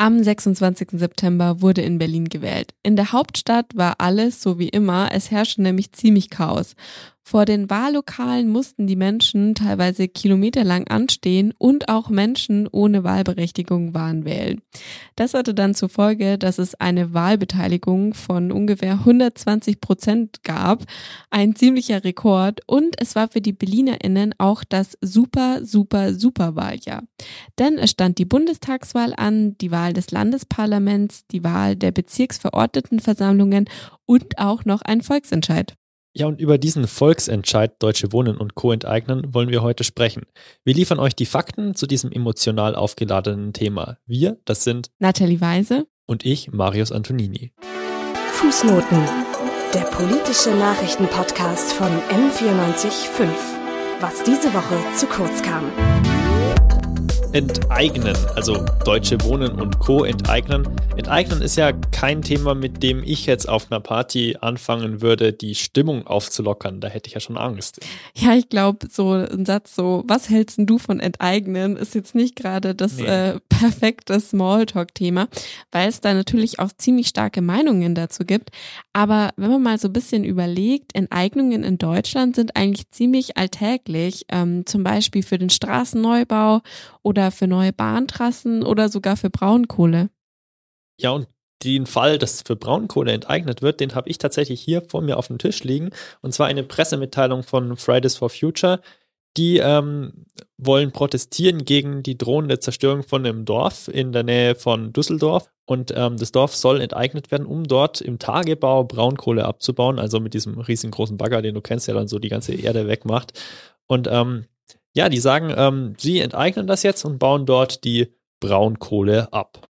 Am 26. September wurde in Berlin gewählt. In der Hauptstadt war alles so wie immer, es herrschte nämlich ziemlich Chaos. Vor den Wahllokalen mussten die Menschen teilweise kilometerlang anstehen und auch Menschen ohne Wahlberechtigung waren wählen. Das hatte dann zur Folge, dass es eine Wahlbeteiligung von ungefähr 120 Prozent gab, ein ziemlicher Rekord und es war für die BerlinerInnen auch das super, super, super Wahljahr. Denn es stand die Bundestagswahl an, die Wahl des Landesparlaments, die Wahl der Bezirksverordnetenversammlungen und auch noch ein Volksentscheid. Ja, und über diesen Volksentscheid Deutsche Wohnen und Co. enteignen wollen wir heute sprechen. Wir liefern euch die Fakten zu diesem emotional aufgeladenen Thema. Wir, das sind Nathalie Weise und ich, Marius Antonini. Fußnoten. Der politische Nachrichtenpodcast von M945. Was diese Woche zu kurz kam enteignen, also Deutsche Wohnen und Co. enteignen. Enteignen ist ja kein Thema, mit dem ich jetzt auf einer Party anfangen würde, die Stimmung aufzulockern. Da hätte ich ja schon Angst. Ja, ich glaube, so ein Satz so, was hältst du von enteignen, ist jetzt nicht gerade das nee. äh, perfekte Smalltalk-Thema, weil es da natürlich auch ziemlich starke Meinungen dazu gibt. Aber wenn man mal so ein bisschen überlegt, Enteignungen in Deutschland sind eigentlich ziemlich alltäglich, ähm, zum Beispiel für den Straßenneubau oder für neue Bahntrassen oder sogar für Braunkohle. Ja, und den Fall, dass für Braunkohle enteignet wird, den habe ich tatsächlich hier vor mir auf dem Tisch liegen. Und zwar eine Pressemitteilung von Fridays for Future. Die ähm, wollen protestieren gegen die drohende Zerstörung von einem Dorf in der Nähe von Düsseldorf. Und ähm, das Dorf soll enteignet werden, um dort im Tagebau Braunkohle abzubauen. Also mit diesem riesengroßen Bagger, den du kennst, der dann so die ganze Erde wegmacht. Und ähm, ja, die sagen, ähm, sie enteignen das jetzt und bauen dort die Braunkohle ab.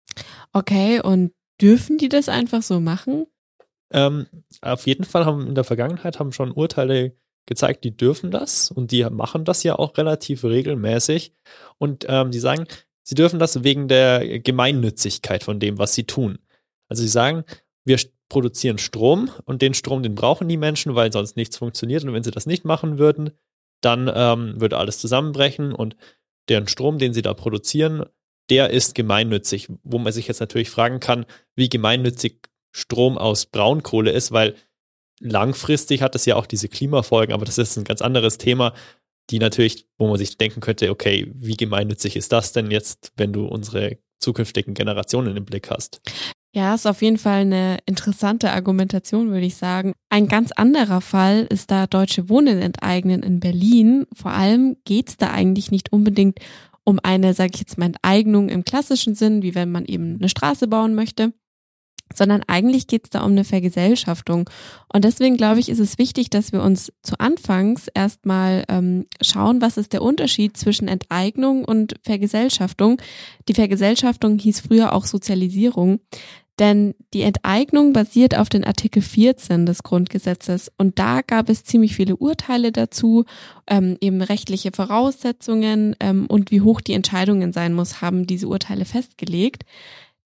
Okay, und dürfen die das einfach so machen? Ähm, auf jeden Fall haben in der Vergangenheit haben schon Urteile gezeigt, die dürfen das und die machen das ja auch relativ regelmäßig. Und ähm, die sagen, sie dürfen das wegen der Gemeinnützigkeit von dem, was sie tun. Also sie sagen, wir produzieren Strom und den Strom, den brauchen die Menschen, weil sonst nichts funktioniert. Und wenn sie das nicht machen würden, dann ähm, würde alles zusammenbrechen und deren Strom, den sie da produzieren, der ist gemeinnützig. Wo man sich jetzt natürlich fragen kann, wie gemeinnützig Strom aus Braunkohle ist, weil langfristig hat es ja auch diese Klimafolgen, aber das ist ein ganz anderes Thema, die natürlich, wo man sich denken könnte, okay, wie gemeinnützig ist das denn jetzt, wenn du unsere zukünftigen Generationen im Blick hast? Ja, ist auf jeden Fall eine interessante Argumentation, würde ich sagen. Ein ganz anderer Fall ist da Deutsche Wohnen enteignen in Berlin. Vor allem geht es da eigentlich nicht unbedingt um eine, sage ich jetzt mal, Enteignung im klassischen Sinn, wie wenn man eben eine Straße bauen möchte, sondern eigentlich geht es da um eine Vergesellschaftung. Und deswegen glaube ich, ist es wichtig, dass wir uns zu Anfangs erstmal ähm, schauen, was ist der Unterschied zwischen Enteignung und Vergesellschaftung. Die Vergesellschaftung hieß früher auch Sozialisierung. Denn die Enteignung basiert auf den Artikel 14 des Grundgesetzes und da gab es ziemlich viele Urteile dazu, ähm, eben rechtliche Voraussetzungen ähm, und wie hoch die Entscheidungen sein muss, haben diese Urteile festgelegt.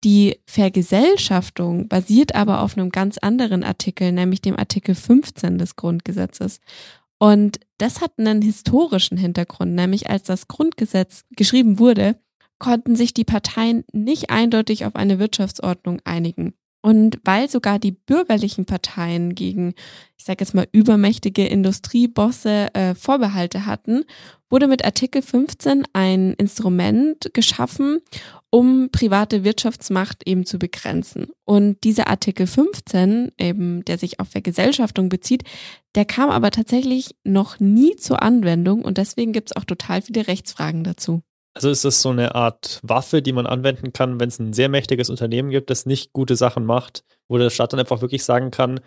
Die Vergesellschaftung basiert aber auf einem ganz anderen Artikel, nämlich dem Artikel 15 des Grundgesetzes. Und das hat einen historischen Hintergrund, nämlich als das Grundgesetz geschrieben wurde, konnten sich die Parteien nicht eindeutig auf eine Wirtschaftsordnung einigen. Und weil sogar die bürgerlichen Parteien gegen, ich sage jetzt mal, übermächtige Industriebosse äh, Vorbehalte hatten, wurde mit Artikel 15 ein Instrument geschaffen, um private Wirtschaftsmacht eben zu begrenzen. Und dieser Artikel 15, eben, der sich auf Vergesellschaftung bezieht, der kam aber tatsächlich noch nie zur Anwendung und deswegen gibt es auch total viele Rechtsfragen dazu. Also ist das so eine Art Waffe, die man anwenden kann, wenn es ein sehr mächtiges Unternehmen gibt, das nicht gute Sachen macht, wo der Staat dann einfach wirklich sagen kann,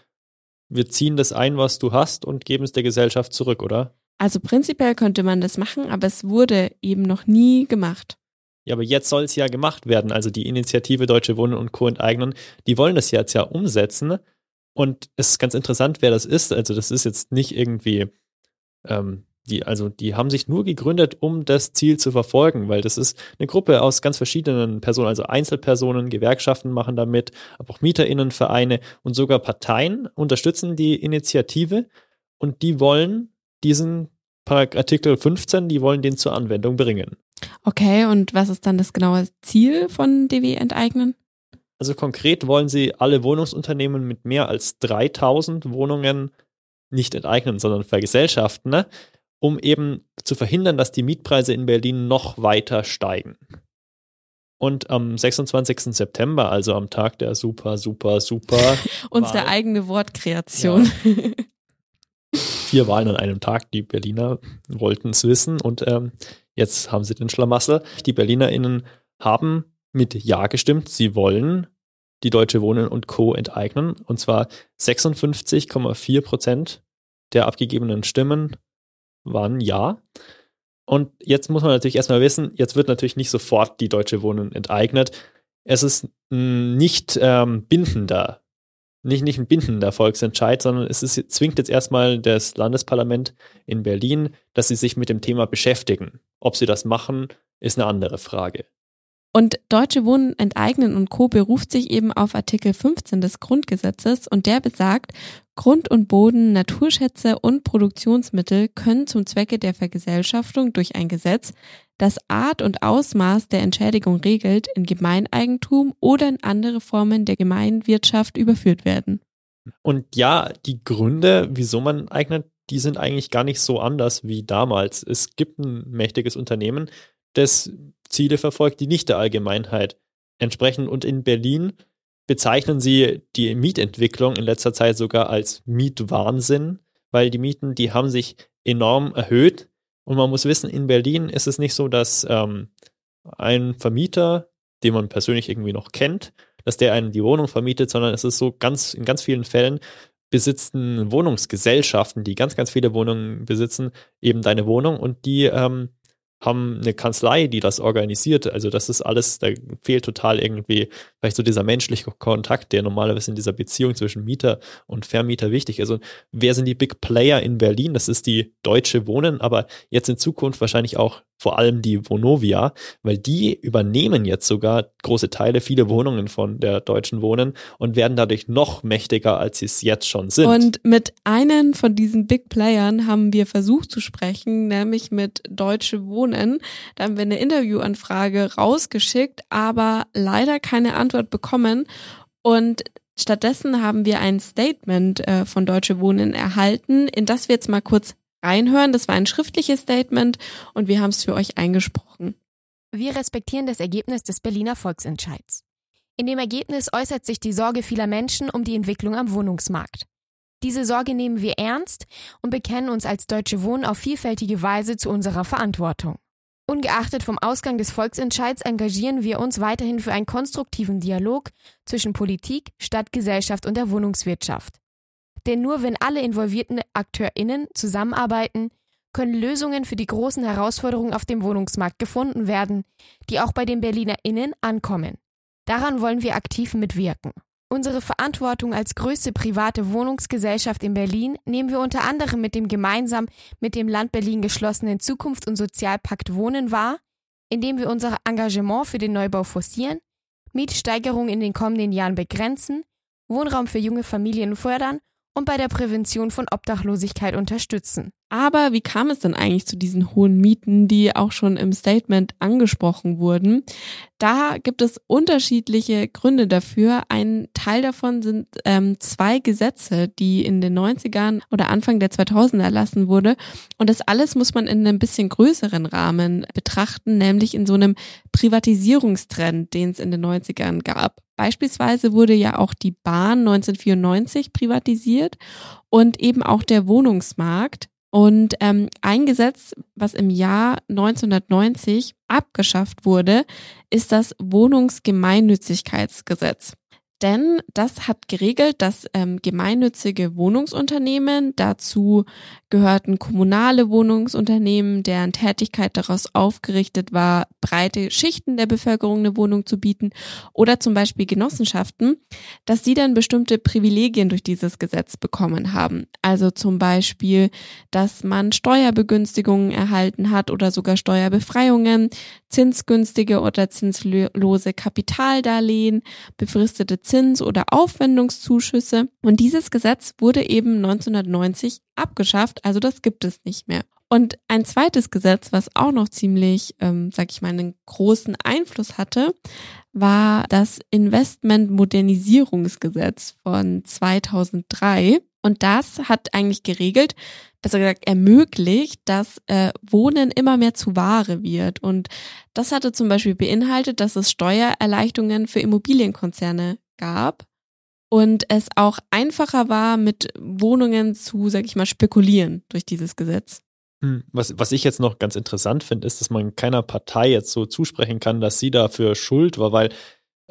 wir ziehen das ein, was du hast und geben es der Gesellschaft zurück, oder? Also prinzipiell könnte man das machen, aber es wurde eben noch nie gemacht. Ja, aber jetzt soll es ja gemacht werden. Also die Initiative Deutsche Wohnen und Co. enteignen, die wollen das jetzt ja umsetzen. Und es ist ganz interessant, wer das ist. Also das ist jetzt nicht irgendwie ähm, die, also die haben sich nur gegründet, um das Ziel zu verfolgen, weil das ist eine Gruppe aus ganz verschiedenen Personen, also Einzelpersonen, Gewerkschaften machen damit, aber auch Mieterinnenvereine und sogar Parteien unterstützen die Initiative und die wollen diesen Artikel 15, die wollen den zur Anwendung bringen. Okay, und was ist dann das genaue Ziel von DW enteignen? Also konkret wollen sie alle Wohnungsunternehmen mit mehr als 3000 Wohnungen nicht enteignen, sondern vergesellschaften, ne? Um eben zu verhindern, dass die Mietpreise in Berlin noch weiter steigen. Und am 26. September, also am Tag der super, super, super. Unsere Wahl, eigene Wortkreation. Ja. Vier Wahlen an einem Tag. Die Berliner wollten es wissen und ähm, jetzt haben sie den Schlamassel. Die BerlinerInnen haben mit Ja gestimmt. Sie wollen die Deutsche Wohnen und Co. enteignen. Und zwar 56,4 Prozent der abgegebenen Stimmen waren Ja. Und jetzt muss man natürlich erstmal wissen, jetzt wird natürlich nicht sofort die Deutsche Wohnen enteignet. Es ist nicht ähm, bindender, nicht, nicht ein bindender Volksentscheid, sondern es ist, zwingt jetzt erstmal das Landesparlament in Berlin, dass sie sich mit dem Thema beschäftigen. Ob sie das machen, ist eine andere Frage. Und Deutsche Wohnen enteignen und Co. beruft sich eben auf Artikel 15 des Grundgesetzes und der besagt, Grund und Boden, Naturschätze und Produktionsmittel können zum Zwecke der Vergesellschaftung durch ein Gesetz, das Art und Ausmaß der Entschädigung regelt, in Gemeineigentum oder in andere Formen der Gemeinwirtschaft überführt werden. Und ja, die Gründe, wieso man eignet, die sind eigentlich gar nicht so anders wie damals. Es gibt ein mächtiges Unternehmen, das Ziele verfolgt, die nicht der Allgemeinheit entsprechen. Und in Berlin bezeichnen sie die Mietentwicklung in letzter Zeit sogar als Mietwahnsinn, weil die Mieten, die haben sich enorm erhöht. Und man muss wissen, in Berlin ist es nicht so, dass ähm, ein Vermieter, den man persönlich irgendwie noch kennt, dass der einen die Wohnung vermietet, sondern es ist so ganz, in ganz vielen Fällen besitzen Wohnungsgesellschaften, die ganz, ganz viele Wohnungen besitzen, eben deine Wohnung und die ähm, haben eine Kanzlei, die das organisiert. Also das ist alles, da fehlt total irgendwie vielleicht so dieser menschliche Kontakt, der normalerweise in dieser Beziehung zwischen Mieter und Vermieter wichtig ist. Und wer sind die Big Player in Berlin? Das ist die Deutsche Wohnen, aber jetzt in Zukunft wahrscheinlich auch vor allem die Vonovia, weil die übernehmen jetzt sogar große Teile, viele Wohnungen von der Deutschen Wohnen und werden dadurch noch mächtiger, als sie es jetzt schon sind. Und mit einem von diesen Big Playern haben wir versucht zu sprechen, nämlich mit Deutsche Wohnen. Da haben wir eine Interviewanfrage rausgeschickt, aber leider keine Antwort bekommen. Und Stattdessen haben wir ein Statement äh, von Deutsche Wohnen erhalten, in das wir jetzt mal kurz reinhören. Das war ein schriftliches Statement und wir haben es für euch eingesprochen. Wir respektieren das Ergebnis des Berliner Volksentscheids. In dem Ergebnis äußert sich die Sorge vieler Menschen um die Entwicklung am Wohnungsmarkt. Diese Sorge nehmen wir ernst und bekennen uns als Deutsche Wohnen auf vielfältige Weise zu unserer Verantwortung. Ungeachtet vom Ausgang des Volksentscheids engagieren wir uns weiterhin für einen konstruktiven Dialog zwischen Politik, Stadtgesellschaft und der Wohnungswirtschaft. Denn nur wenn alle involvierten AkteurInnen zusammenarbeiten, können Lösungen für die großen Herausforderungen auf dem Wohnungsmarkt gefunden werden, die auch bei den BerlinerInnen ankommen. Daran wollen wir aktiv mitwirken. Unsere Verantwortung als größte private Wohnungsgesellschaft in Berlin nehmen wir unter anderem mit dem gemeinsam mit dem Land Berlin geschlossenen Zukunfts- und Sozialpakt Wohnen wahr, indem wir unser Engagement für den Neubau forcieren, Mietsteigerungen in den kommenden Jahren begrenzen, Wohnraum für junge Familien fördern und bei der Prävention von Obdachlosigkeit unterstützen. Aber wie kam es denn eigentlich zu diesen hohen Mieten, die auch schon im Statement angesprochen wurden? Da gibt es unterschiedliche Gründe dafür. Ein Teil davon sind ähm, zwei Gesetze, die in den 90ern oder Anfang der 2000er erlassen wurde. Und das alles muss man in einem bisschen größeren Rahmen betrachten, nämlich in so einem Privatisierungstrend, den es in den 90ern gab. Beispielsweise wurde ja auch die Bahn 1994 privatisiert und eben auch der Wohnungsmarkt. Und ähm, ein Gesetz, was im Jahr 1990 abgeschafft wurde, ist das Wohnungsgemeinnützigkeitsgesetz. Denn das hat geregelt, dass ähm, gemeinnützige Wohnungsunternehmen, dazu gehörten kommunale Wohnungsunternehmen, deren Tätigkeit daraus aufgerichtet war, breite Schichten der Bevölkerung eine Wohnung zu bieten, oder zum Beispiel Genossenschaften, dass sie dann bestimmte Privilegien durch dieses Gesetz bekommen haben. Also zum Beispiel, dass man Steuerbegünstigungen erhalten hat oder sogar Steuerbefreiungen, zinsgünstige oder zinslose Kapitaldarlehen, befristete Zins- oder Aufwendungszuschüsse. Und dieses Gesetz wurde eben 1990 abgeschafft, also das gibt es nicht mehr. Und ein zweites Gesetz, was auch noch ziemlich, ähm, sag ich mal, einen großen Einfluss hatte, war das Investmentmodernisierungsgesetz von 2003. Und das hat eigentlich geregelt, besser gesagt ermöglicht, dass äh, Wohnen immer mehr zu Ware wird. Und das hatte zum Beispiel beinhaltet, dass es Steuererleichterungen für Immobilienkonzerne gab und es auch einfacher war, mit Wohnungen zu, sag ich mal, spekulieren durch dieses Gesetz. Hm, was, was ich jetzt noch ganz interessant finde, ist, dass man keiner Partei jetzt so zusprechen kann, dass sie dafür schuld war, weil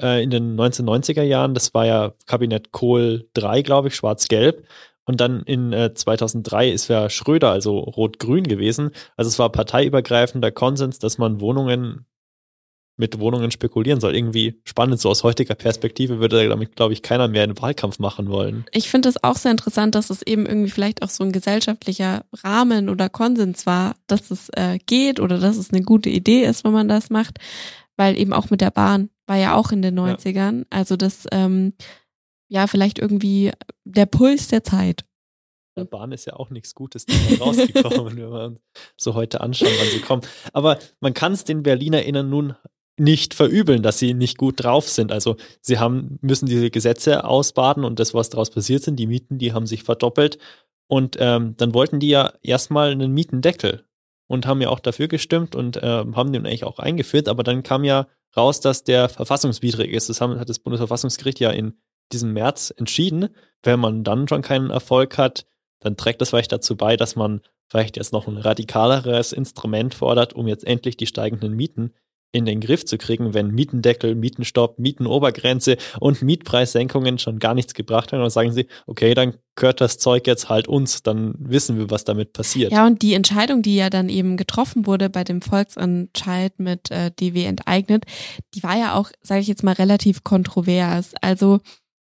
äh, in den 1990er Jahren, das war ja Kabinett Kohl 3, glaube ich, schwarz-gelb. Und dann in äh, 2003 ist ja Schröder, also rot-grün gewesen. Also es war parteiübergreifender Konsens, dass man Wohnungen mit Wohnungen spekulieren soll. Irgendwie spannend, so aus heutiger Perspektive würde damit, glaube ich, keiner mehr einen Wahlkampf machen wollen. Ich finde es auch sehr interessant, dass es eben irgendwie vielleicht auch so ein gesellschaftlicher Rahmen oder Konsens war, dass es äh, geht oder dass es eine gute Idee ist, wenn man das macht, weil eben auch mit der Bahn war ja auch in den 90ern. Ja. Also das, ähm, ja, vielleicht irgendwie der Puls der Zeit. Der Bahn ist ja auch nichts Gutes rausgekommen, wenn wir uns so heute anschauen, wann sie kommen. Aber man kann es den BerlinerInnen nun nicht verübeln, dass sie nicht gut drauf sind. Also sie haben, müssen diese Gesetze ausbaden und das, was daraus passiert sind, die Mieten, die haben sich verdoppelt. Und ähm, dann wollten die ja erstmal einen Mietendeckel und haben ja auch dafür gestimmt und äh, haben den eigentlich auch eingeführt. Aber dann kam ja raus, dass der verfassungswidrig ist. Das haben, hat das Bundesverfassungsgericht ja in diesem März entschieden. Wenn man dann schon keinen Erfolg hat, dann trägt das vielleicht dazu bei, dass man vielleicht jetzt noch ein radikaleres Instrument fordert, um jetzt endlich die steigenden Mieten in den Griff zu kriegen, wenn Mietendeckel, Mietenstopp, Mietenobergrenze und Mietpreissenkungen schon gar nichts gebracht haben. Dann sagen sie, okay, dann gehört das Zeug jetzt halt uns, dann wissen wir, was damit passiert. Ja, und die Entscheidung, die ja dann eben getroffen wurde bei dem Volksentscheid mit äh, DW enteignet, die war ja auch, sage ich jetzt mal, relativ kontrovers. Also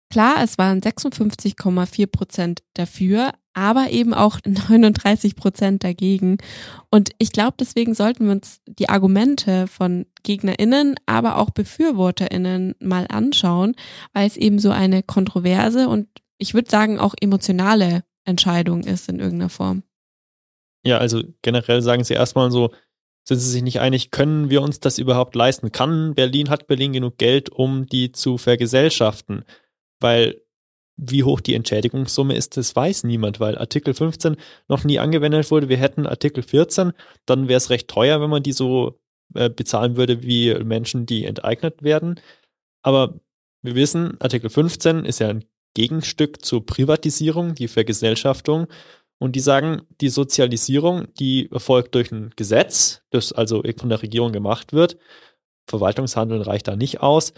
klar, es waren 56,4 Prozent dafür, aber eben auch 39 Prozent dagegen. Und ich glaube, deswegen sollten wir uns die Argumente von GegnerInnen, aber auch BefürworterInnen mal anschauen, weil es eben so eine kontroverse und ich würde sagen auch emotionale Entscheidung ist in irgendeiner Form. Ja, also generell sagen sie erstmal so, sind sie sich nicht einig, können wir uns das überhaupt leisten? Kann Berlin, hat Berlin genug Geld, um die zu vergesellschaften? Weil wie hoch die Entschädigungssumme ist, das weiß niemand, weil Artikel 15 noch nie angewendet wurde. Wir hätten Artikel 14, dann wäre es recht teuer, wenn man die so äh, bezahlen würde wie Menschen, die enteignet werden. Aber wir wissen, Artikel 15 ist ja ein Gegenstück zur Privatisierung, die Vergesellschaftung. Und die sagen, die Sozialisierung, die erfolgt durch ein Gesetz, das also von der Regierung gemacht wird. Verwaltungshandeln reicht da nicht aus.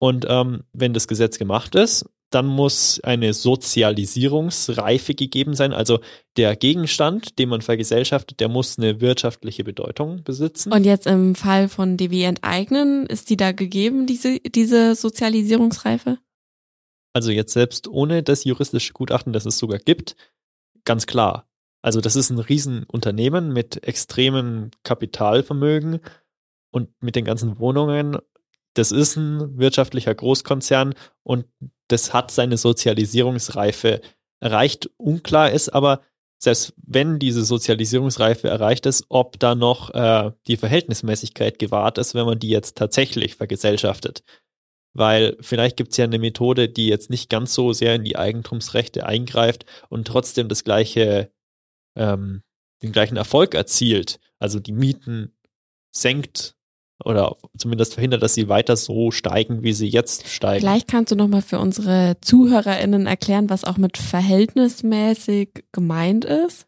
Und ähm, wenn das Gesetz gemacht ist, dann muss eine Sozialisierungsreife gegeben sein. Also der Gegenstand, den man vergesellschaftet, der muss eine wirtschaftliche Bedeutung besitzen. Und jetzt im Fall von DW enteignen, ist die da gegeben, diese, diese Sozialisierungsreife? Also jetzt selbst ohne das juristische Gutachten, das es sogar gibt, ganz klar. Also das ist ein Riesenunternehmen mit extremem Kapitalvermögen und mit den ganzen Wohnungen das ist ein wirtschaftlicher Großkonzern und das hat seine Sozialisierungsreife erreicht. Unklar ist aber, selbst wenn diese Sozialisierungsreife erreicht ist, ob da noch äh, die Verhältnismäßigkeit gewahrt ist, wenn man die jetzt tatsächlich vergesellschaftet. Weil vielleicht gibt es ja eine Methode, die jetzt nicht ganz so sehr in die Eigentumsrechte eingreift und trotzdem das gleiche, ähm, den gleichen Erfolg erzielt. Also die Mieten senkt oder zumindest verhindert, dass sie weiter so steigen, wie sie jetzt steigen. Vielleicht kannst du nochmal für unsere ZuhörerInnen erklären, was auch mit verhältnismäßig gemeint ist.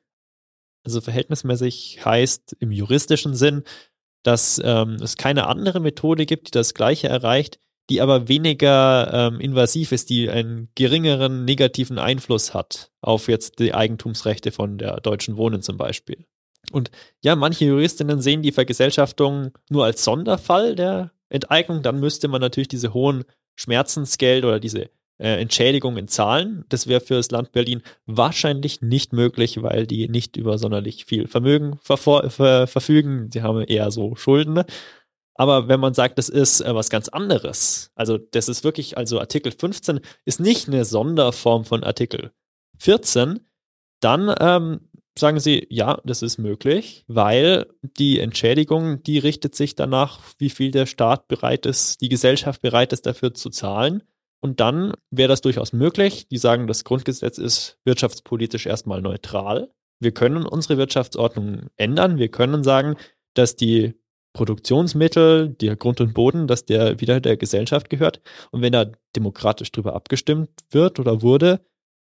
Also verhältnismäßig heißt im juristischen Sinn, dass ähm, es keine andere Methode gibt, die das Gleiche erreicht, die aber weniger ähm, invasiv ist, die einen geringeren negativen Einfluss hat auf jetzt die Eigentumsrechte von der Deutschen Wohnen zum Beispiel. Und ja, manche Juristinnen sehen die Vergesellschaftung nur als Sonderfall der Enteignung. Dann müsste man natürlich diese hohen Schmerzensgeld oder diese äh, Entschädigungen zahlen. Das wäre für das Land Berlin wahrscheinlich nicht möglich, weil die nicht über sonderlich viel Vermögen ver ver verfügen. Sie haben eher so Schulden. Aber wenn man sagt, das ist äh, was ganz anderes, also das ist wirklich, also Artikel 15 ist nicht eine Sonderform von Artikel 14, dann ähm, sagen sie, ja, das ist möglich, weil die Entschädigung, die richtet sich danach, wie viel der Staat bereit ist, die Gesellschaft bereit ist, dafür zu zahlen. Und dann wäre das durchaus möglich. Die sagen, das Grundgesetz ist wirtschaftspolitisch erstmal neutral. Wir können unsere Wirtschaftsordnung ändern. Wir können sagen, dass die Produktionsmittel, der Grund und Boden, dass der wieder der Gesellschaft gehört. Und wenn da demokratisch drüber abgestimmt wird oder wurde,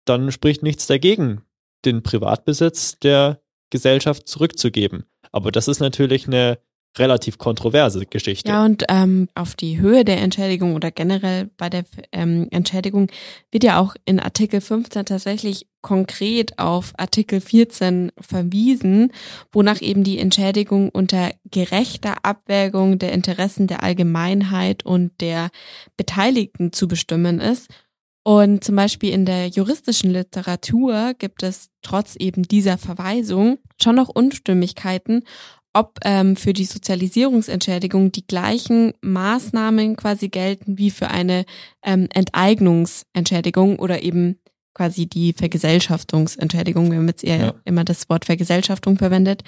dann spricht nichts dagegen, den Privatbesitz der Gesellschaft zurückzugeben. Aber das ist natürlich eine relativ kontroverse Geschichte. Ja, und ähm, auf die Höhe der Entschädigung oder generell bei der ähm, Entschädigung wird ja auch in Artikel 15 tatsächlich konkret auf Artikel 14 verwiesen, wonach eben die Entschädigung unter gerechter Abwägung der Interessen der Allgemeinheit und der Beteiligten zu bestimmen ist. Und zum Beispiel in der juristischen Literatur gibt es trotz eben dieser Verweisung schon noch Unstimmigkeiten, ob ähm, für die Sozialisierungsentschädigung die gleichen Maßnahmen quasi gelten wie für eine ähm, Enteignungsentschädigung oder eben quasi die Vergesellschaftungsentschädigung. Wir haben jetzt eher ja. immer das Wort Vergesellschaftung verwendet.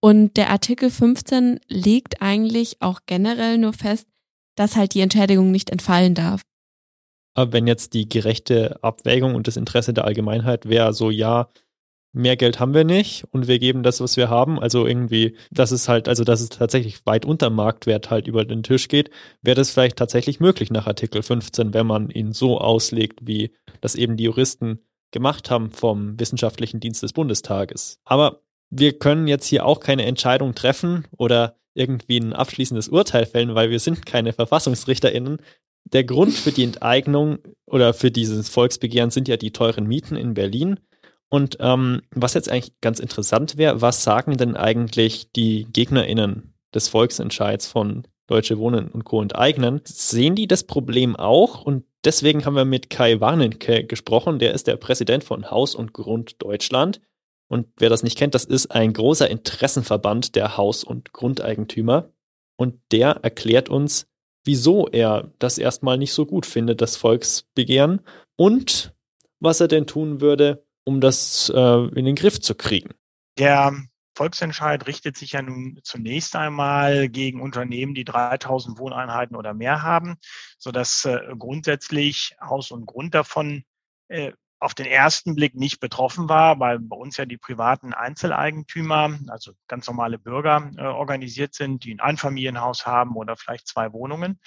Und der Artikel 15 legt eigentlich auch generell nur fest, dass halt die Entschädigung nicht entfallen darf. Aber wenn jetzt die gerechte Abwägung und das Interesse der Allgemeinheit wäre, so ja, mehr Geld haben wir nicht und wir geben das, was wir haben. Also irgendwie, dass es halt, also dass es tatsächlich weit unter Marktwert halt über den Tisch geht, wäre das vielleicht tatsächlich möglich nach Artikel 15, wenn man ihn so auslegt, wie das eben die Juristen gemacht haben vom Wissenschaftlichen Dienst des Bundestages. Aber wir können jetzt hier auch keine Entscheidung treffen oder irgendwie ein abschließendes Urteil fällen, weil wir sind keine VerfassungsrichterInnen. Der Grund für die Enteignung oder für dieses Volksbegehren sind ja die teuren Mieten in Berlin. Und ähm, was jetzt eigentlich ganz interessant wäre, was sagen denn eigentlich die GegnerInnen des Volksentscheids von Deutsche Wohnen und Co. enteignen? Sehen die das Problem auch? Und deswegen haben wir mit Kai Warnenke gesprochen. Der ist der Präsident von Haus und Grund Deutschland. Und wer das nicht kennt, das ist ein großer Interessenverband der Haus- und Grundeigentümer. Und der erklärt uns, wieso er das erstmal nicht so gut findet, das Volksbegehren, und was er denn tun würde, um das äh, in den Griff zu kriegen? Der Volksentscheid richtet sich ja nun zunächst einmal gegen Unternehmen, die 3000 Wohneinheiten oder mehr haben, sodass äh, grundsätzlich Haus und Grund davon äh, auf den ersten Blick nicht betroffen war, weil bei uns ja die privaten Einzeleigentümer, also ganz normale Bürger äh, organisiert sind, die ein Einfamilienhaus haben oder vielleicht zwei Wohnungen.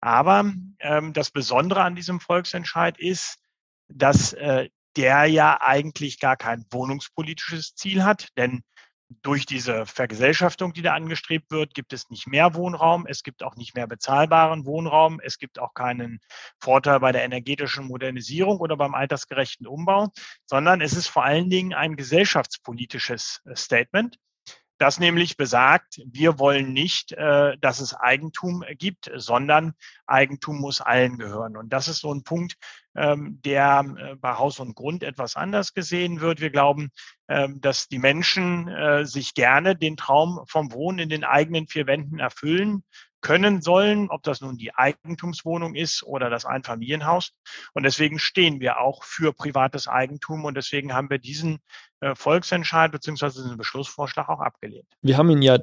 Aber ähm, das Besondere an diesem Volksentscheid ist, dass äh, der ja eigentlich gar kein wohnungspolitisches Ziel hat, denn durch diese Vergesellschaftung, die da angestrebt wird, gibt es nicht mehr Wohnraum, es gibt auch nicht mehr bezahlbaren Wohnraum, es gibt auch keinen Vorteil bei der energetischen Modernisierung oder beim altersgerechten Umbau, sondern es ist vor allen Dingen ein gesellschaftspolitisches äh, Statement das nämlich besagt, wir wollen nicht, äh, dass es Eigentum gibt, sondern Eigentum muss allen gehören. Und das ist so ein Punkt, ähm, der äh, bei Haus und Grund etwas anders gesehen wird. Wir glauben, ähm, dass die Menschen äh, sich gerne den Traum vom Wohnen in den eigenen vier Wänden erfüllen können sollen, ob das nun die Eigentumswohnung ist oder das Einfamilienhaus. Und deswegen stehen wir auch für privates Eigentum und deswegen haben wir diesen äh, Volksentscheid bzw. diesen Beschlussvorschlag auch abgelehnt. Wir haben ihn ja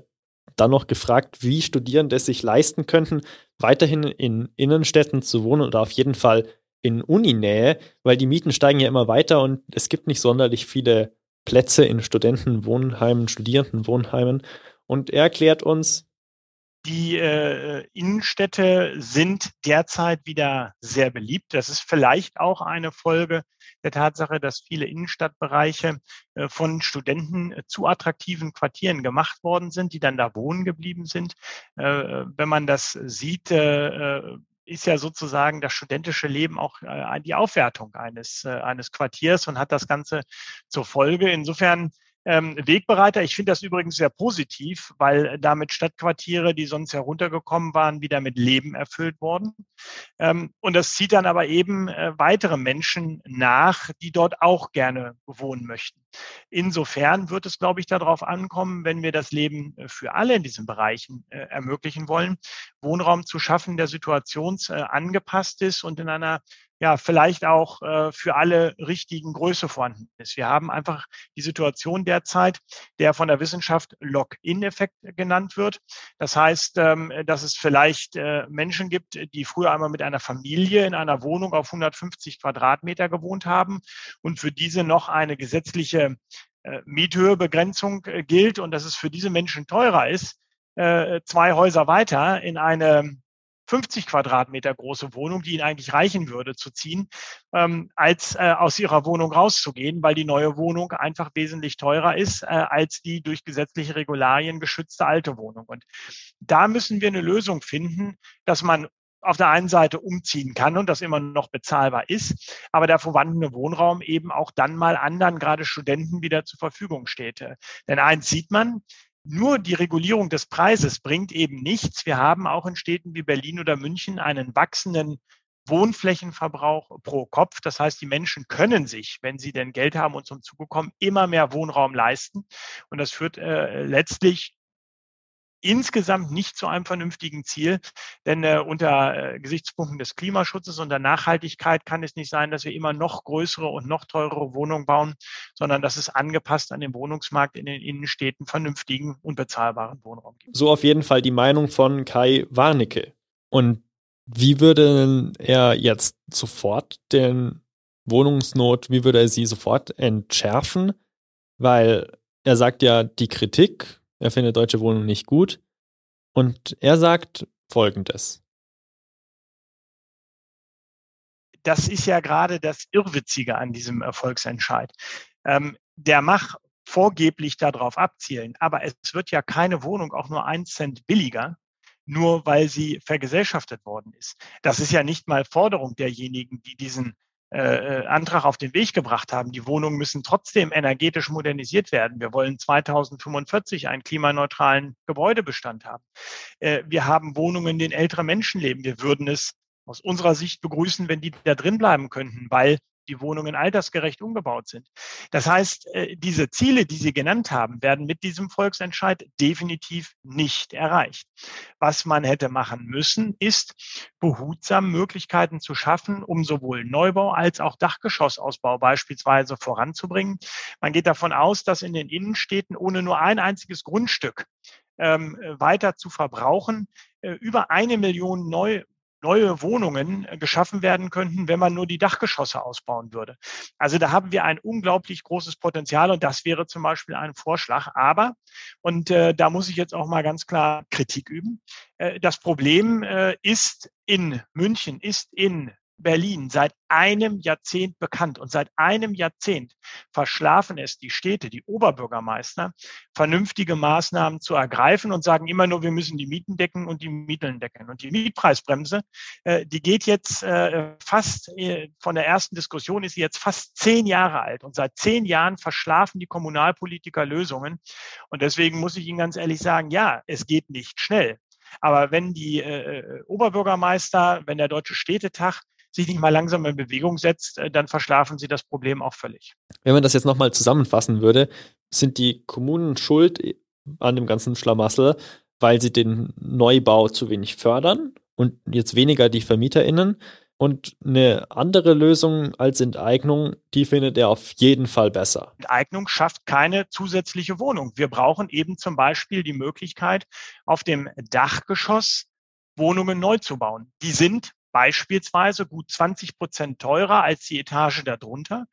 dann noch gefragt, wie Studierende es sich leisten könnten, weiterhin in Innenstädten zu wohnen oder auf jeden Fall in Uninähe, weil die Mieten steigen ja immer weiter und es gibt nicht sonderlich viele Plätze in Studentenwohnheimen, Studierendenwohnheimen. Und er erklärt uns, die äh, Innenstädte sind derzeit wieder sehr beliebt. Das ist vielleicht auch eine Folge der Tatsache, dass viele Innenstadtbereiche äh, von Studenten äh, zu attraktiven Quartieren gemacht worden sind, die dann da wohnen geblieben sind. Äh, wenn man das sieht, äh, äh ist ja sozusagen das studentische Leben auch die Aufwertung eines, eines Quartiers und hat das Ganze zur Folge. Insofern ähm, Wegbereiter. Ich finde das übrigens sehr positiv, weil damit Stadtquartiere, die sonst heruntergekommen waren, wieder mit Leben erfüllt wurden. Ähm, und das zieht dann aber eben äh, weitere Menschen nach, die dort auch gerne wohnen möchten. Insofern wird es, glaube ich, darauf ankommen, wenn wir das Leben äh, für alle in diesen Bereichen äh, ermöglichen wollen, Wohnraum zu schaffen, der situationsangepasst ist und in einer ja vielleicht auch äh, für alle richtigen Größe vorhanden ist. Wir haben einfach die Situation derzeit, der von der Wissenschaft Lock-in-Effekt genannt wird. Das heißt, ähm, dass es vielleicht äh, Menschen gibt, die früher einmal mit einer Familie in einer Wohnung auf 150 Quadratmeter gewohnt haben und für diese noch eine gesetzliche äh, Miethöhebegrenzung äh, gilt und dass es für diese Menschen teurer ist, äh, zwei Häuser weiter in eine 50 Quadratmeter große Wohnung, die ihnen eigentlich reichen würde, zu ziehen, ähm, als äh, aus ihrer Wohnung rauszugehen, weil die neue Wohnung einfach wesentlich teurer ist äh, als die durch gesetzliche Regularien geschützte alte Wohnung. Und da müssen wir eine Lösung finden, dass man auf der einen Seite umziehen kann und das immer noch bezahlbar ist, aber der vorhandene Wohnraum eben auch dann mal anderen, gerade Studenten, wieder zur Verfügung steht. Denn eins sieht man, nur die Regulierung des Preises bringt eben nichts. Wir haben auch in Städten wie Berlin oder München einen wachsenden Wohnflächenverbrauch pro Kopf. Das heißt, die Menschen können sich, wenn sie denn Geld haben und zum Zuge kommen, immer mehr Wohnraum leisten. Und das führt äh, letztlich insgesamt nicht zu einem vernünftigen Ziel. Denn äh, unter äh, Gesichtspunkten des Klimaschutzes und der Nachhaltigkeit kann es nicht sein, dass wir immer noch größere und noch teurere Wohnungen bauen, sondern dass es angepasst an den Wohnungsmarkt in den Innenstädten vernünftigen und bezahlbaren Wohnraum gibt. So auf jeden Fall die Meinung von Kai Warnecke. Und wie würde er jetzt sofort den Wohnungsnot, wie würde er sie sofort entschärfen? Weil er sagt ja, die Kritik er findet deutsche Wohnungen nicht gut. Und er sagt Folgendes. Das ist ja gerade das Irrwitzige an diesem Erfolgsentscheid. Ähm, der mag vorgeblich darauf abzielen, aber es wird ja keine Wohnung auch nur ein Cent billiger, nur weil sie vergesellschaftet worden ist. Das ist ja nicht mal Forderung derjenigen, die diesen äh, äh, Antrag auf den Weg gebracht haben. Die Wohnungen müssen trotzdem energetisch modernisiert werden. Wir wollen 2045 einen klimaneutralen Gebäudebestand haben. Äh, wir haben Wohnungen, in denen ältere Menschen leben. Wir würden es aus unserer Sicht begrüßen, wenn die da drin bleiben könnten, weil die Wohnungen altersgerecht umgebaut sind. Das heißt, äh, diese Ziele, die Sie genannt haben, werden mit diesem Volksentscheid definitiv nicht erreicht. Was man hätte machen müssen, ist behutsam Möglichkeiten zu schaffen, um sowohl Neubau als auch Dachgeschossausbau beispielsweise voranzubringen. Man geht davon aus, dass in den Innenstädten ohne nur ein einziges Grundstück ähm, weiter zu verbrauchen, äh, über eine Million neu neue Wohnungen äh, geschaffen werden könnten, wenn man nur die Dachgeschosse ausbauen würde. Also da haben wir ein unglaublich großes Potenzial und das wäre zum Beispiel ein Vorschlag. Aber, und äh, da muss ich jetzt auch mal ganz klar Kritik üben, äh, das Problem äh, ist in München, ist in Berlin seit einem Jahrzehnt bekannt und seit einem Jahrzehnt verschlafen es die Städte, die Oberbürgermeister, vernünftige Maßnahmen zu ergreifen und sagen immer nur, wir müssen die Mieten decken und die Mieten decken. Und die Mietpreisbremse, äh, die geht jetzt äh, fast, äh, von der ersten Diskussion ist sie jetzt fast zehn Jahre alt und seit zehn Jahren verschlafen die Kommunalpolitiker Lösungen. Und deswegen muss ich Ihnen ganz ehrlich sagen, ja, es geht nicht schnell. Aber wenn die äh, Oberbürgermeister, wenn der Deutsche Städtetag sich nicht mal langsam in Bewegung setzt, äh, dann verschlafen sie das Problem auch völlig. Wenn man das jetzt nochmal zusammenfassen würde, sind die Kommunen schuld an dem ganzen Schlamassel, weil sie den Neubau zu wenig fördern und jetzt weniger die VermieterInnen. Und eine andere Lösung als Enteignung, die findet er auf jeden Fall besser. Enteignung schafft keine zusätzliche Wohnung. Wir brauchen eben zum Beispiel die Möglichkeit, auf dem Dachgeschoss Wohnungen neu zu bauen. Die sind beispielsweise gut 20 Prozent teurer als die Etage darunter,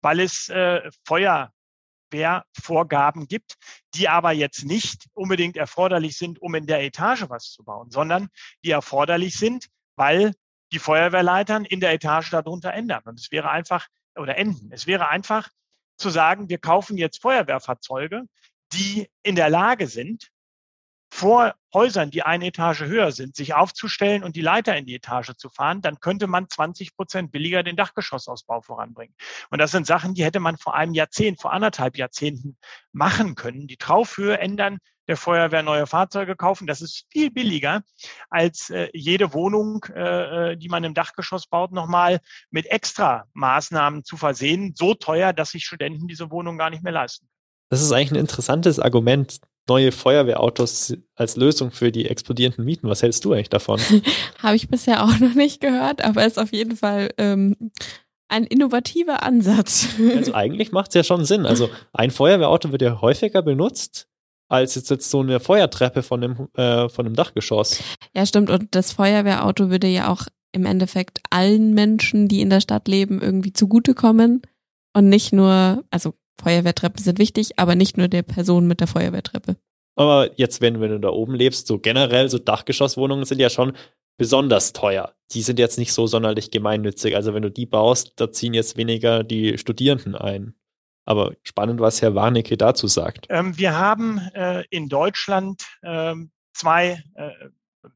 weil es äh, Feuerwehrvorgaben gibt, die aber jetzt nicht unbedingt erforderlich sind, um in der Etage was zu bauen, sondern die erforderlich sind, weil die Feuerwehrleitern in der Etage darunter ändern. Und es wäre einfach, oder enden. Es wäre einfach zu sagen, wir kaufen jetzt Feuerwehrfahrzeuge, die in der Lage sind, vor Häusern, die eine Etage höher sind, sich aufzustellen und die Leiter in die Etage zu fahren, dann könnte man 20 Prozent billiger den Dachgeschossausbau voranbringen. Und das sind Sachen, die hätte man vor einem Jahrzehnt, vor anderthalb Jahrzehnten machen können. Die Traufhöhe ändern, der Feuerwehr neue Fahrzeuge kaufen. Das ist viel billiger als äh, jede Wohnung, äh, äh die man im Dachgeschoss baut, nochmal mit extra Maßnahmen zu versehen. So teuer, dass sich Studenten diese Wohnung gar nicht mehr leisten. Das ist eigentlich ein interessantes Argument, neue Feuerwehrautos als Lösung für die explodierenden Mieten. Was hältst du eigentlich davon? Habe ich bisher auch noch nicht gehört, aber ist auf jeden Fall ähm, ein innovativer Ansatz. Also eigentlich macht es ja schon Sinn. Also ein Feuerwehrauto wird ja häufiger benutzt als jetzt, jetzt so eine Feuertreppe von dem, äh, von dem Dachgeschoss. Ja, stimmt. Und das Feuerwehrauto würde ja auch im Endeffekt allen Menschen, die in der Stadt leben, irgendwie zugutekommen. Und nicht nur, also Feuerwehrtreppen sind wichtig, aber nicht nur der Person mit der Feuerwehrtreppe. Aber jetzt, wenn, wenn du da oben lebst, so generell, so Dachgeschosswohnungen sind ja schon besonders teuer. Die sind jetzt nicht so sonderlich gemeinnützig. Also wenn du die baust, da ziehen jetzt weniger die Studierenden ein. Aber spannend, was Herr Warnecke dazu sagt. Ähm, wir haben äh, in Deutschland ähm, zwei äh,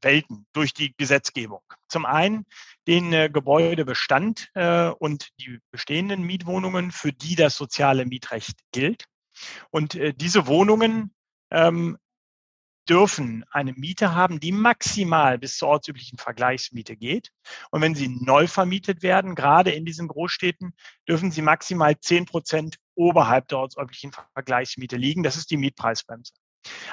Welten durch die Gesetzgebung. Zum einen den äh, Gebäudebestand äh, und die bestehenden Mietwohnungen, für die das soziale Mietrecht gilt. Und äh, diese Wohnungen ähm, dürfen eine Miete haben, die maximal bis zur ortsüblichen Vergleichsmiete geht. Und wenn sie neu vermietet werden, gerade in diesen Großstädten, dürfen sie maximal zehn Prozent oberhalb der ortsüblichen Vergleichsmiete liegen. Das ist die Mietpreisbremse.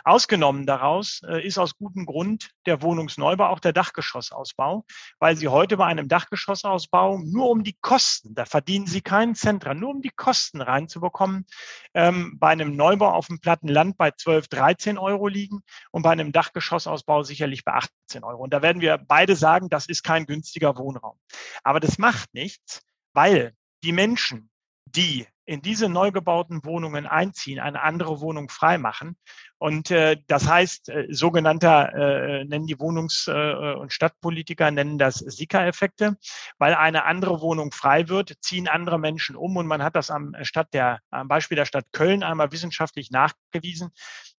Ausgenommen daraus äh, ist aus gutem Grund der Wohnungsneubau auch der Dachgeschossausbau, weil Sie heute bei einem Dachgeschossausbau nur um die Kosten, da verdienen Sie keinen Cent dran, nur um die Kosten reinzubekommen, ähm, bei einem Neubau auf dem platten Land bei 12, 13 Euro liegen und bei einem Dachgeschossausbau sicherlich bei 18 Euro. Und da werden wir beide sagen, das ist kein günstiger Wohnraum. Aber das macht nichts, weil die Menschen, die in diese neu gebauten Wohnungen einziehen, eine andere Wohnung freimachen. Und äh, das heißt, äh, sogenannter, äh, nennen die Wohnungs- äh, und Stadtpolitiker, nennen das Sika-Effekte, weil eine andere Wohnung frei wird, ziehen andere Menschen um und man hat das am Stadt der, am Beispiel der Stadt Köln einmal wissenschaftlich nachgewiesen.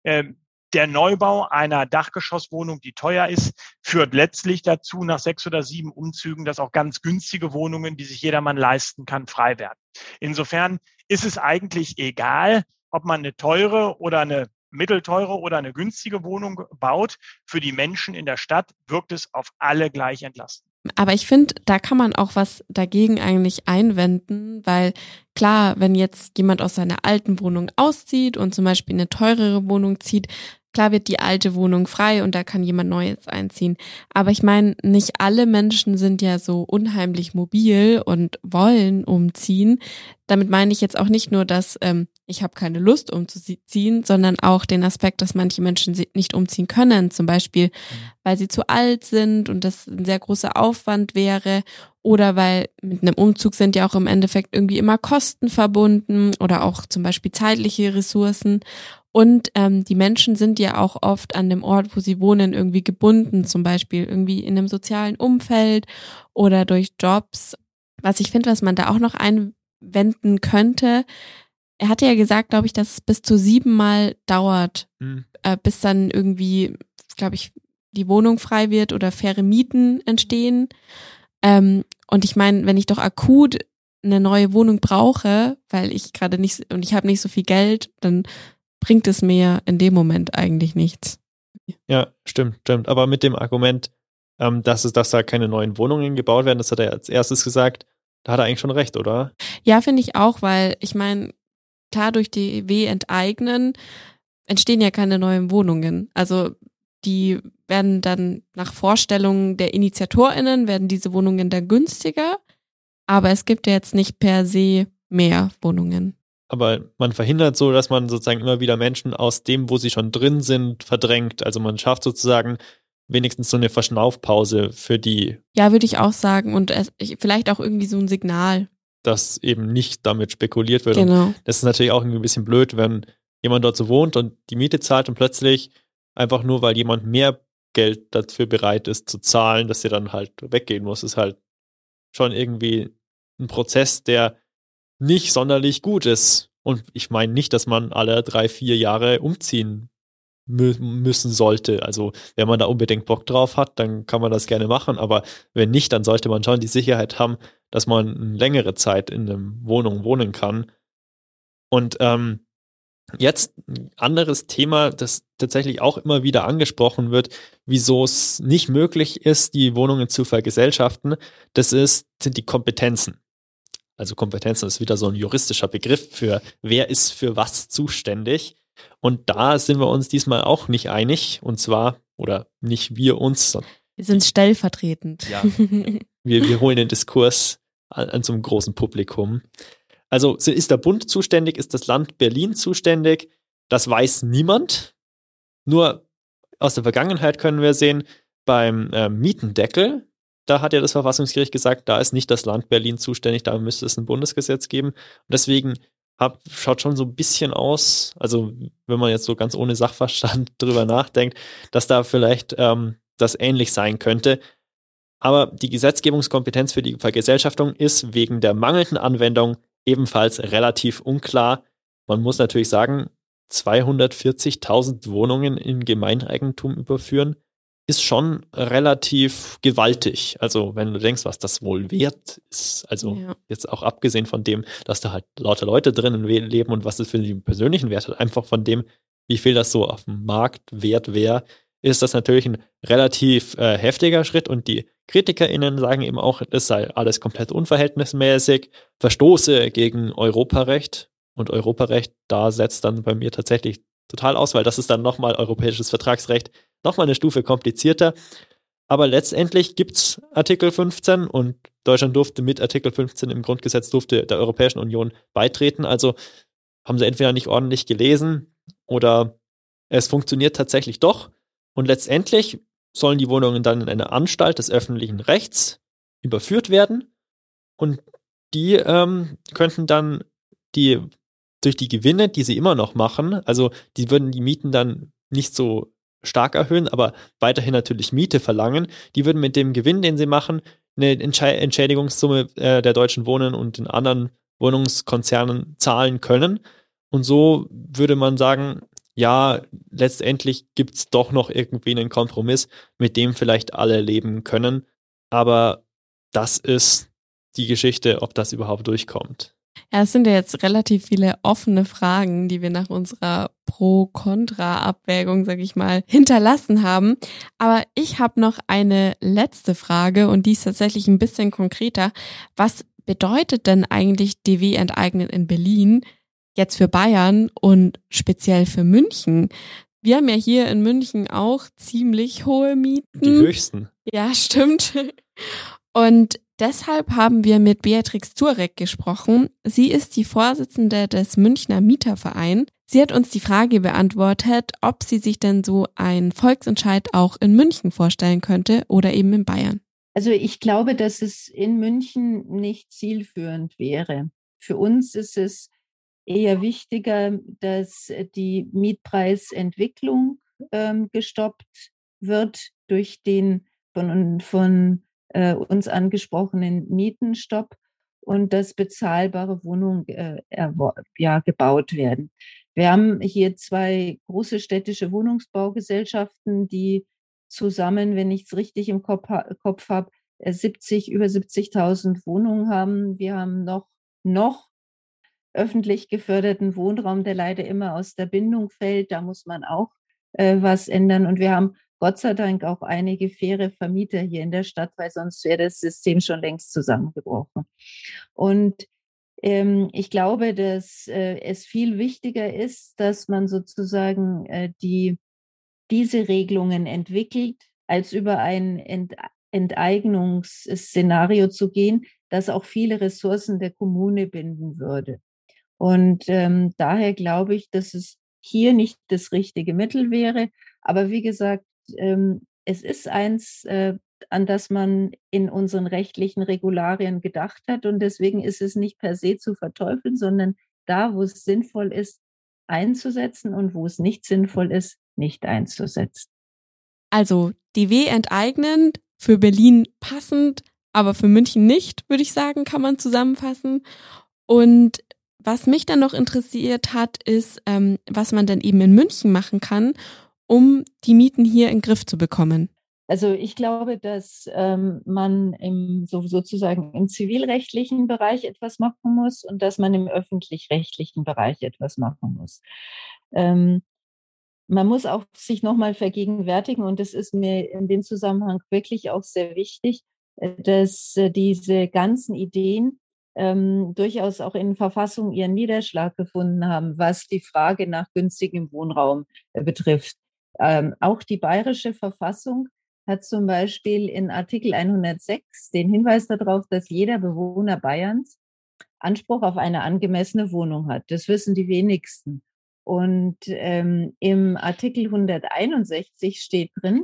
Äh, der Neubau einer Dachgeschosswohnung, die teuer ist, führt letztlich dazu, nach sechs oder sieben Umzügen, dass auch ganz günstige Wohnungen, die sich jedermann leisten kann, frei werden. Insofern ist es eigentlich egal, ob man eine teure oder eine mittelteure oder eine günstige Wohnung baut. Für die Menschen in der Stadt wirkt es auf alle gleich entlastend. Aber ich finde, da kann man auch was dagegen eigentlich einwenden, weil klar, wenn jetzt jemand aus seiner alten Wohnung auszieht und zum Beispiel eine teurere Wohnung zieht, Klar wird die alte Wohnung frei und da kann jemand Neues einziehen. Aber ich meine, nicht alle Menschen sind ja so unheimlich mobil und wollen umziehen. Damit meine ich jetzt auch nicht nur, dass ähm, ich habe keine Lust umzuziehen, sondern auch den Aspekt, dass manche Menschen nicht umziehen können. Zum Beispiel, mhm. weil sie zu alt sind und das ein sehr großer Aufwand wäre. Oder weil mit einem Umzug sind ja auch im Endeffekt irgendwie immer Kosten verbunden oder auch zum Beispiel zeitliche Ressourcen. Und ähm, die Menschen sind ja auch oft an dem Ort, wo sie wohnen, irgendwie gebunden, zum Beispiel irgendwie in einem sozialen Umfeld oder durch Jobs. Was ich finde, was man da auch noch einwenden könnte, er hatte ja gesagt, glaube ich, dass es bis zu siebenmal dauert, mhm. äh, bis dann irgendwie, glaube ich, die Wohnung frei wird oder faire Mieten entstehen. Ähm, und ich meine, wenn ich doch akut eine neue Wohnung brauche, weil ich gerade nicht und ich habe nicht so viel Geld, dann bringt es mir in dem Moment eigentlich nichts. Ja, stimmt, stimmt. Aber mit dem Argument, ähm, dass, es, dass da keine neuen Wohnungen gebaut werden, das hat er als erstes gesagt, da hat er eigentlich schon recht, oder? Ja, finde ich auch, weil ich meine, klar, durch die W-Enteignen entstehen ja keine neuen Wohnungen. Also die werden dann nach Vorstellungen der InitiatorInnen, werden diese Wohnungen dann günstiger, aber es gibt ja jetzt nicht per se mehr Wohnungen aber man verhindert so, dass man sozusagen immer wieder Menschen aus dem, wo sie schon drin sind, verdrängt. Also man schafft sozusagen wenigstens so eine Verschnaufpause für die. Ja, würde ich auch sagen. Und es, vielleicht auch irgendwie so ein Signal. Dass eben nicht damit spekuliert wird. Genau. Und das ist natürlich auch irgendwie ein bisschen blöd, wenn jemand dort so wohnt und die Miete zahlt und plötzlich einfach nur, weil jemand mehr Geld dafür bereit ist zu zahlen, dass er dann halt weggehen muss, ist halt schon irgendwie ein Prozess, der nicht sonderlich gut ist. Und ich meine nicht, dass man alle drei, vier Jahre umziehen mü müssen sollte. Also wenn man da unbedingt Bock drauf hat, dann kann man das gerne machen. Aber wenn nicht, dann sollte man schon die Sicherheit haben, dass man eine längere Zeit in einer Wohnung wohnen kann. Und ähm, jetzt ein anderes Thema, das tatsächlich auch immer wieder angesprochen wird, wieso es nicht möglich ist, die Wohnungen zu vergesellschaften, das ist, sind die Kompetenzen. Also Kompetenzen ist wieder so ein juristischer Begriff für wer ist für was zuständig. Und da sind wir uns diesmal auch nicht einig. Und zwar, oder nicht wir uns, sondern wir sind stellvertretend. Ja. wir, wir holen den Diskurs an, an so einem großen Publikum. Also ist der Bund zuständig, ist das Land Berlin zuständig? Das weiß niemand. Nur aus der Vergangenheit können wir sehen, beim äh, Mietendeckel, da hat ja das Verfassungsgericht gesagt, da ist nicht das Land Berlin zuständig, da müsste es ein Bundesgesetz geben. Und deswegen hab, schaut schon so ein bisschen aus, also wenn man jetzt so ganz ohne Sachverstand drüber nachdenkt, dass da vielleicht ähm, das ähnlich sein könnte. Aber die Gesetzgebungskompetenz für die Vergesellschaftung ist wegen der mangelnden Anwendung ebenfalls relativ unklar. Man muss natürlich sagen, 240.000 Wohnungen in Gemeineigentum überführen, ist schon relativ gewaltig. Also wenn du denkst, was das wohl wert ist, also ja. jetzt auch abgesehen von dem, dass da halt lauter Leute drinnen leben und was das für den persönlichen Wert hat, einfach von dem, wie viel das so auf dem Markt wert wäre, ist das natürlich ein relativ äh, heftiger Schritt und die KritikerInnen sagen eben auch, es sei alles komplett unverhältnismäßig, verstoße gegen Europarecht und Europarecht, da setzt dann bei mir tatsächlich total aus, weil das ist dann nochmal europäisches Vertragsrecht, nochmal eine Stufe komplizierter. Aber letztendlich gibt es Artikel 15 und Deutschland durfte mit Artikel 15 im Grundgesetz durfte der Europäischen Union beitreten. Also haben sie entweder nicht ordentlich gelesen oder es funktioniert tatsächlich doch. Und letztendlich sollen die Wohnungen dann in eine Anstalt des öffentlichen Rechts überführt werden. Und die ähm, könnten dann die durch die Gewinne, die sie immer noch machen, also die würden die Mieten dann nicht so stark erhöhen, aber weiterhin natürlich Miete verlangen, die würden mit dem Gewinn, den sie machen, eine Entschädigungssumme äh, der Deutschen Wohnen und den anderen Wohnungskonzernen zahlen können. Und so würde man sagen, ja, letztendlich gibt es doch noch irgendwie einen Kompromiss, mit dem vielleicht alle leben können. Aber das ist die Geschichte, ob das überhaupt durchkommt. Ja, es sind ja jetzt relativ viele offene Fragen, die wir nach unserer Pro-Kontra-Abwägung, sag ich mal, hinterlassen haben. Aber ich habe noch eine letzte Frage und die ist tatsächlich ein bisschen konkreter. Was bedeutet denn eigentlich DW enteignen in Berlin? jetzt für Bayern und speziell für München. Wir haben ja hier in München auch ziemlich hohe Mieten. Die höchsten. Ja, stimmt. Und deshalb haben wir mit Beatrix Zurek gesprochen. Sie ist die Vorsitzende des Münchner Mieterverein. Sie hat uns die Frage beantwortet, ob sie sich denn so ein Volksentscheid auch in München vorstellen könnte oder eben in Bayern. Also ich glaube, dass es in München nicht zielführend wäre. Für uns ist es eher wichtiger, dass die Mietpreisentwicklung ähm, gestoppt wird durch den von, von äh, uns angesprochenen Mietenstopp und dass bezahlbare Wohnungen äh, ja, gebaut werden. Wir haben hier zwei große städtische Wohnungsbaugesellschaften, die zusammen, wenn ich es richtig im Kopf, Kopf habe, 70, über 70.000 Wohnungen haben. Wir haben noch, noch öffentlich geförderten Wohnraum, der leider immer aus der Bindung fällt. Da muss man auch äh, was ändern. Und wir haben Gott sei Dank auch einige faire Vermieter hier in der Stadt, weil sonst wäre das System schon längst zusammengebrochen. Und ähm, ich glaube, dass äh, es viel wichtiger ist, dass man sozusagen äh, die, diese Regelungen entwickelt, als über ein Ent Enteignungsszenario zu gehen, das auch viele Ressourcen der Kommune binden würde. Und ähm, daher glaube ich, dass es hier nicht das richtige Mittel wäre. Aber wie gesagt, ähm, es ist eins, äh, an das man in unseren rechtlichen Regularien gedacht hat. Und deswegen ist es nicht per se zu verteufeln, sondern da, wo es sinnvoll ist, einzusetzen und wo es nicht sinnvoll ist, nicht einzusetzen. Also die W enteignend, für Berlin passend, aber für München nicht, würde ich sagen, kann man zusammenfassen. Und was mich dann noch interessiert hat, ist, ähm, was man denn eben in München machen kann, um die Mieten hier in den Griff zu bekommen. Also ich glaube, dass ähm, man im, so, sozusagen im zivilrechtlichen Bereich etwas machen muss und dass man im öffentlich-rechtlichen Bereich etwas machen muss. Ähm, man muss auch sich nochmal vergegenwärtigen, und das ist mir in dem Zusammenhang wirklich auch sehr wichtig, dass äh, diese ganzen Ideen ähm, durchaus auch in Verfassung ihren Niederschlag gefunden haben, was die Frage nach günstigem Wohnraum äh, betrifft. Ähm, auch die bayerische Verfassung hat zum Beispiel in Artikel 106 den Hinweis darauf, dass jeder Bewohner Bayerns Anspruch auf eine angemessene Wohnung hat. Das wissen die wenigsten. Und ähm, im Artikel 161 steht drin,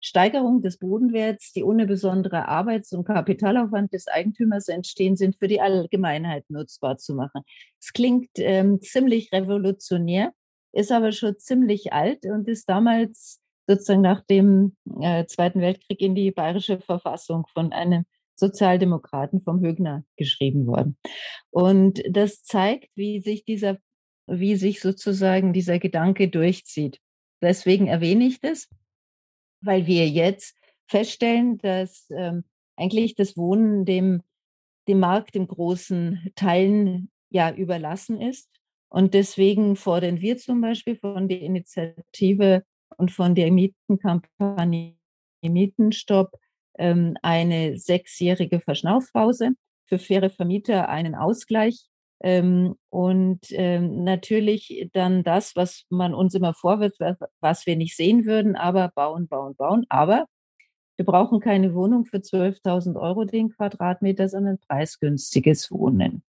Steigerung des Bodenwerts, die ohne besondere Arbeits- und Kapitalaufwand des Eigentümers entstehen, sind für die Allgemeinheit nutzbar zu machen. Es klingt ähm, ziemlich revolutionär, ist aber schon ziemlich alt und ist damals sozusagen nach dem äh, Zweiten Weltkrieg in die bayerische Verfassung von einem Sozialdemokraten vom Högner geschrieben worden. Und das zeigt, wie sich dieser, wie sich sozusagen dieser Gedanke durchzieht. Deswegen erwähne ich das weil wir jetzt feststellen, dass ähm, eigentlich das Wohnen dem, dem Markt im großen Teilen ja überlassen ist. Und deswegen fordern wir zum Beispiel von der Initiative und von der Mietenkampagne Mietenstopp ähm, eine sechsjährige Verschnaufpause, für faire Vermieter einen Ausgleich ähm, und ähm, natürlich dann das, was man uns immer vorwirft, was wir nicht sehen würden, aber bauen, bauen, bauen. Aber wir brauchen keine Wohnung für 12.000 Euro den Quadratmeter, sondern preisgünstiges Wohnen.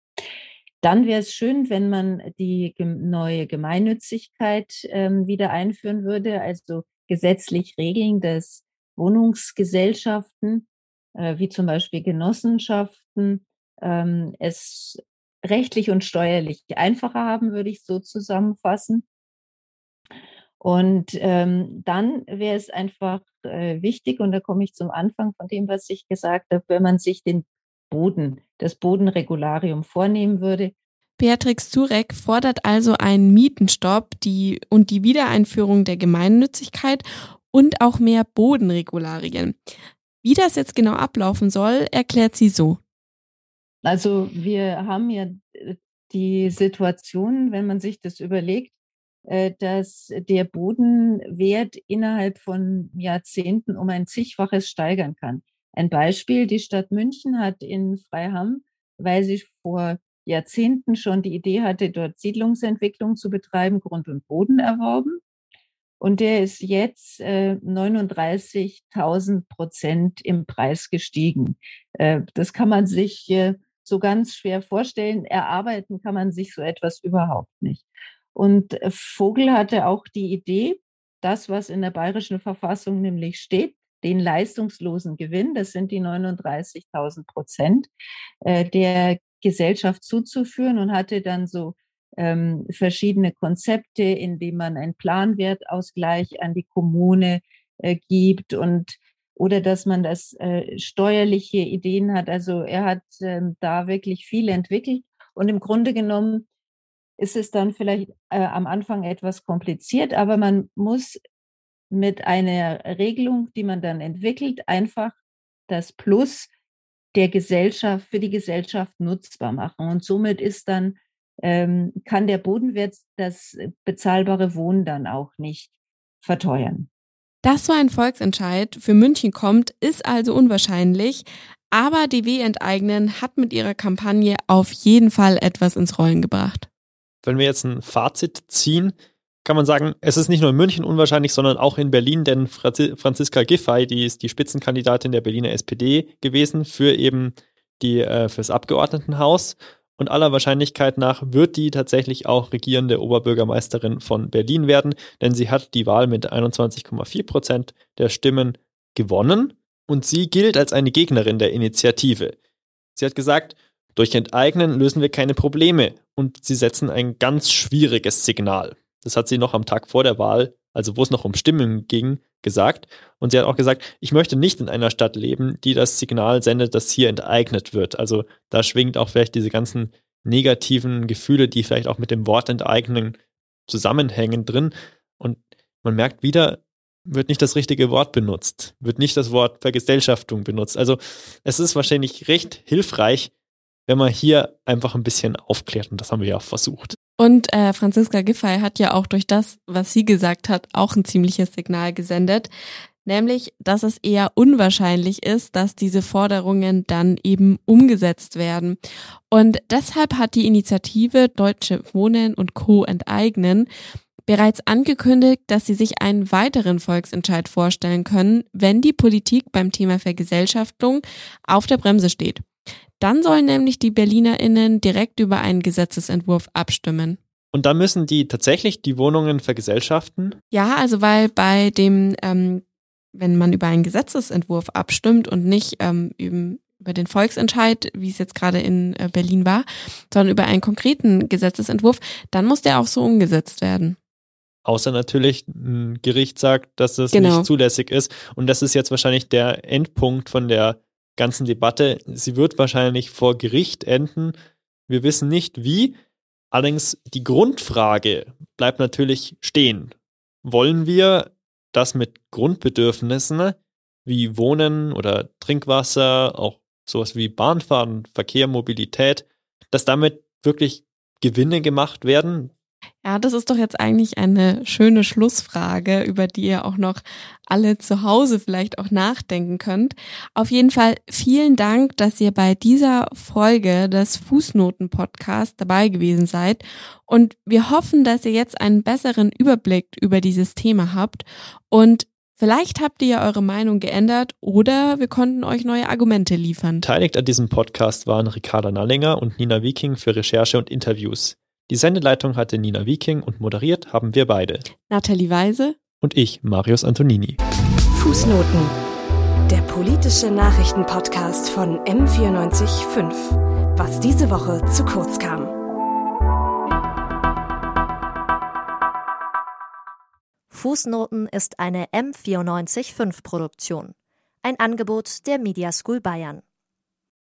Dann wäre es schön, wenn man die neue Gemeinnützigkeit ähm, wieder einführen würde, also gesetzlich regeln, dass Wohnungsgesellschaften, äh, wie zum Beispiel Genossenschaften, ähm, es rechtlich und steuerlich einfacher haben, würde ich so zusammenfassen. Und ähm, dann wäre es einfach äh, wichtig, und da komme ich zum Anfang von dem, was ich gesagt habe, wenn man sich den Boden, das Bodenregularium vornehmen würde. Beatrix Zurek fordert also einen Mietenstopp die, und die Wiedereinführung der Gemeinnützigkeit und auch mehr Bodenregularien. Wie das jetzt genau ablaufen soll, erklärt sie so. Also wir haben ja äh, die Situation, wenn man sich das überlegt, äh, dass der Bodenwert innerhalb von Jahrzehnten um ein zigfaches steigern kann. Ein Beispiel, die Stadt München hat in Freiham, weil sie vor Jahrzehnten schon die Idee hatte, dort Siedlungsentwicklung zu betreiben, Grund und Boden erworben. Und der ist jetzt äh, 39.000 Prozent im Preis gestiegen. Äh, das kann man sich äh, so ganz schwer vorstellen. Erarbeiten kann man sich so etwas überhaupt nicht. Und äh, Vogel hatte auch die Idee, das, was in der bayerischen Verfassung nämlich steht, den leistungslosen Gewinn, das sind die 39.000 Prozent äh, der Gesellschaft zuzuführen und hatte dann so ähm, verschiedene Konzepte, indem man einen Planwertausgleich an die Kommune äh, gibt und oder dass man das äh, steuerliche Ideen hat. Also er hat äh, da wirklich viel entwickelt und im Grunde genommen ist es dann vielleicht äh, am Anfang etwas kompliziert, aber man muss mit einer Regelung, die man dann entwickelt, einfach das Plus der Gesellschaft für die Gesellschaft nutzbar machen. Und somit ist dann, ähm, kann der Bodenwert das bezahlbare Wohnen dann auch nicht verteuern. Dass so ein Volksentscheid für München kommt, ist also unwahrscheinlich, aber DW Enteignen hat mit ihrer Kampagne auf jeden Fall etwas ins Rollen gebracht. Wenn wir jetzt ein Fazit ziehen, kann man sagen, es ist nicht nur in München unwahrscheinlich, sondern auch in Berlin, denn Franziska Giffey, die ist die Spitzenkandidatin der Berliner SPD gewesen für eben die äh, fürs Abgeordnetenhaus und aller Wahrscheinlichkeit nach wird die tatsächlich auch regierende Oberbürgermeisterin von Berlin werden, denn sie hat die Wahl mit 21,4 Prozent der Stimmen gewonnen und sie gilt als eine Gegnerin der Initiative. Sie hat gesagt, durch Enteignen lösen wir keine Probleme und sie setzen ein ganz schwieriges Signal. Das hat sie noch am Tag vor der Wahl, also wo es noch um Stimmen ging, gesagt. Und sie hat auch gesagt, ich möchte nicht in einer Stadt leben, die das Signal sendet, dass hier enteignet wird. Also da schwingt auch vielleicht diese ganzen negativen Gefühle, die vielleicht auch mit dem Wort enteignen zusammenhängen drin. Und man merkt wieder, wird nicht das richtige Wort benutzt, wird nicht das Wort Vergesellschaftung benutzt. Also es ist wahrscheinlich recht hilfreich, wenn man hier einfach ein bisschen aufklärt. Und das haben wir ja auch versucht. Und äh, Franziska Giffey hat ja auch durch das, was sie gesagt hat, auch ein ziemliches Signal gesendet. nämlich dass es eher unwahrscheinlich ist, dass diese Forderungen dann eben umgesetzt werden. Und deshalb hat die Initiative Deutsche Wohnen und Co. enteignen bereits angekündigt, dass sie sich einen weiteren Volksentscheid vorstellen können, wenn die Politik beim Thema Vergesellschaftung auf der Bremse steht. Dann sollen nämlich die Berlinerinnen direkt über einen Gesetzesentwurf abstimmen. Und dann müssen die tatsächlich die Wohnungen vergesellschaften? Ja, also weil bei dem, ähm, wenn man über einen Gesetzesentwurf abstimmt und nicht ähm, über den Volksentscheid, wie es jetzt gerade in äh, Berlin war, sondern über einen konkreten Gesetzesentwurf, dann muss der auch so umgesetzt werden. Außer natürlich ein Gericht sagt, dass das Genau. nicht zulässig ist. Und das ist jetzt wahrscheinlich der Endpunkt von der ganzen Debatte. Sie wird wahrscheinlich vor Gericht enden. Wir wissen nicht wie. Allerdings die Grundfrage bleibt natürlich stehen. Wollen wir das mit Grundbedürfnissen wie Wohnen oder Trinkwasser, auch sowas wie Bahnfahren, Verkehr, Mobilität, dass damit wirklich Gewinne gemacht werden? Ja, das ist doch jetzt eigentlich eine schöne Schlussfrage, über die ihr auch noch alle zu Hause vielleicht auch nachdenken könnt. Auf jeden Fall vielen Dank, dass ihr bei dieser Folge des Fußnoten-Podcasts dabei gewesen seid. Und wir hoffen, dass ihr jetzt einen besseren Überblick über dieses Thema habt. Und vielleicht habt ihr ja eure Meinung geändert oder wir konnten euch neue Argumente liefern. Beteiligt an diesem Podcast waren Ricarda Nallinger und Nina Viking für Recherche und Interviews. Die Sendeleitung hatte Nina Viking und moderiert haben wir beide. Nathalie Weise. Und ich, Marius Antonini. Fußnoten. Der politische Nachrichtenpodcast von M945. Was diese Woche zu kurz kam. Fußnoten ist eine M945 Produktion. Ein Angebot der Media School Bayern.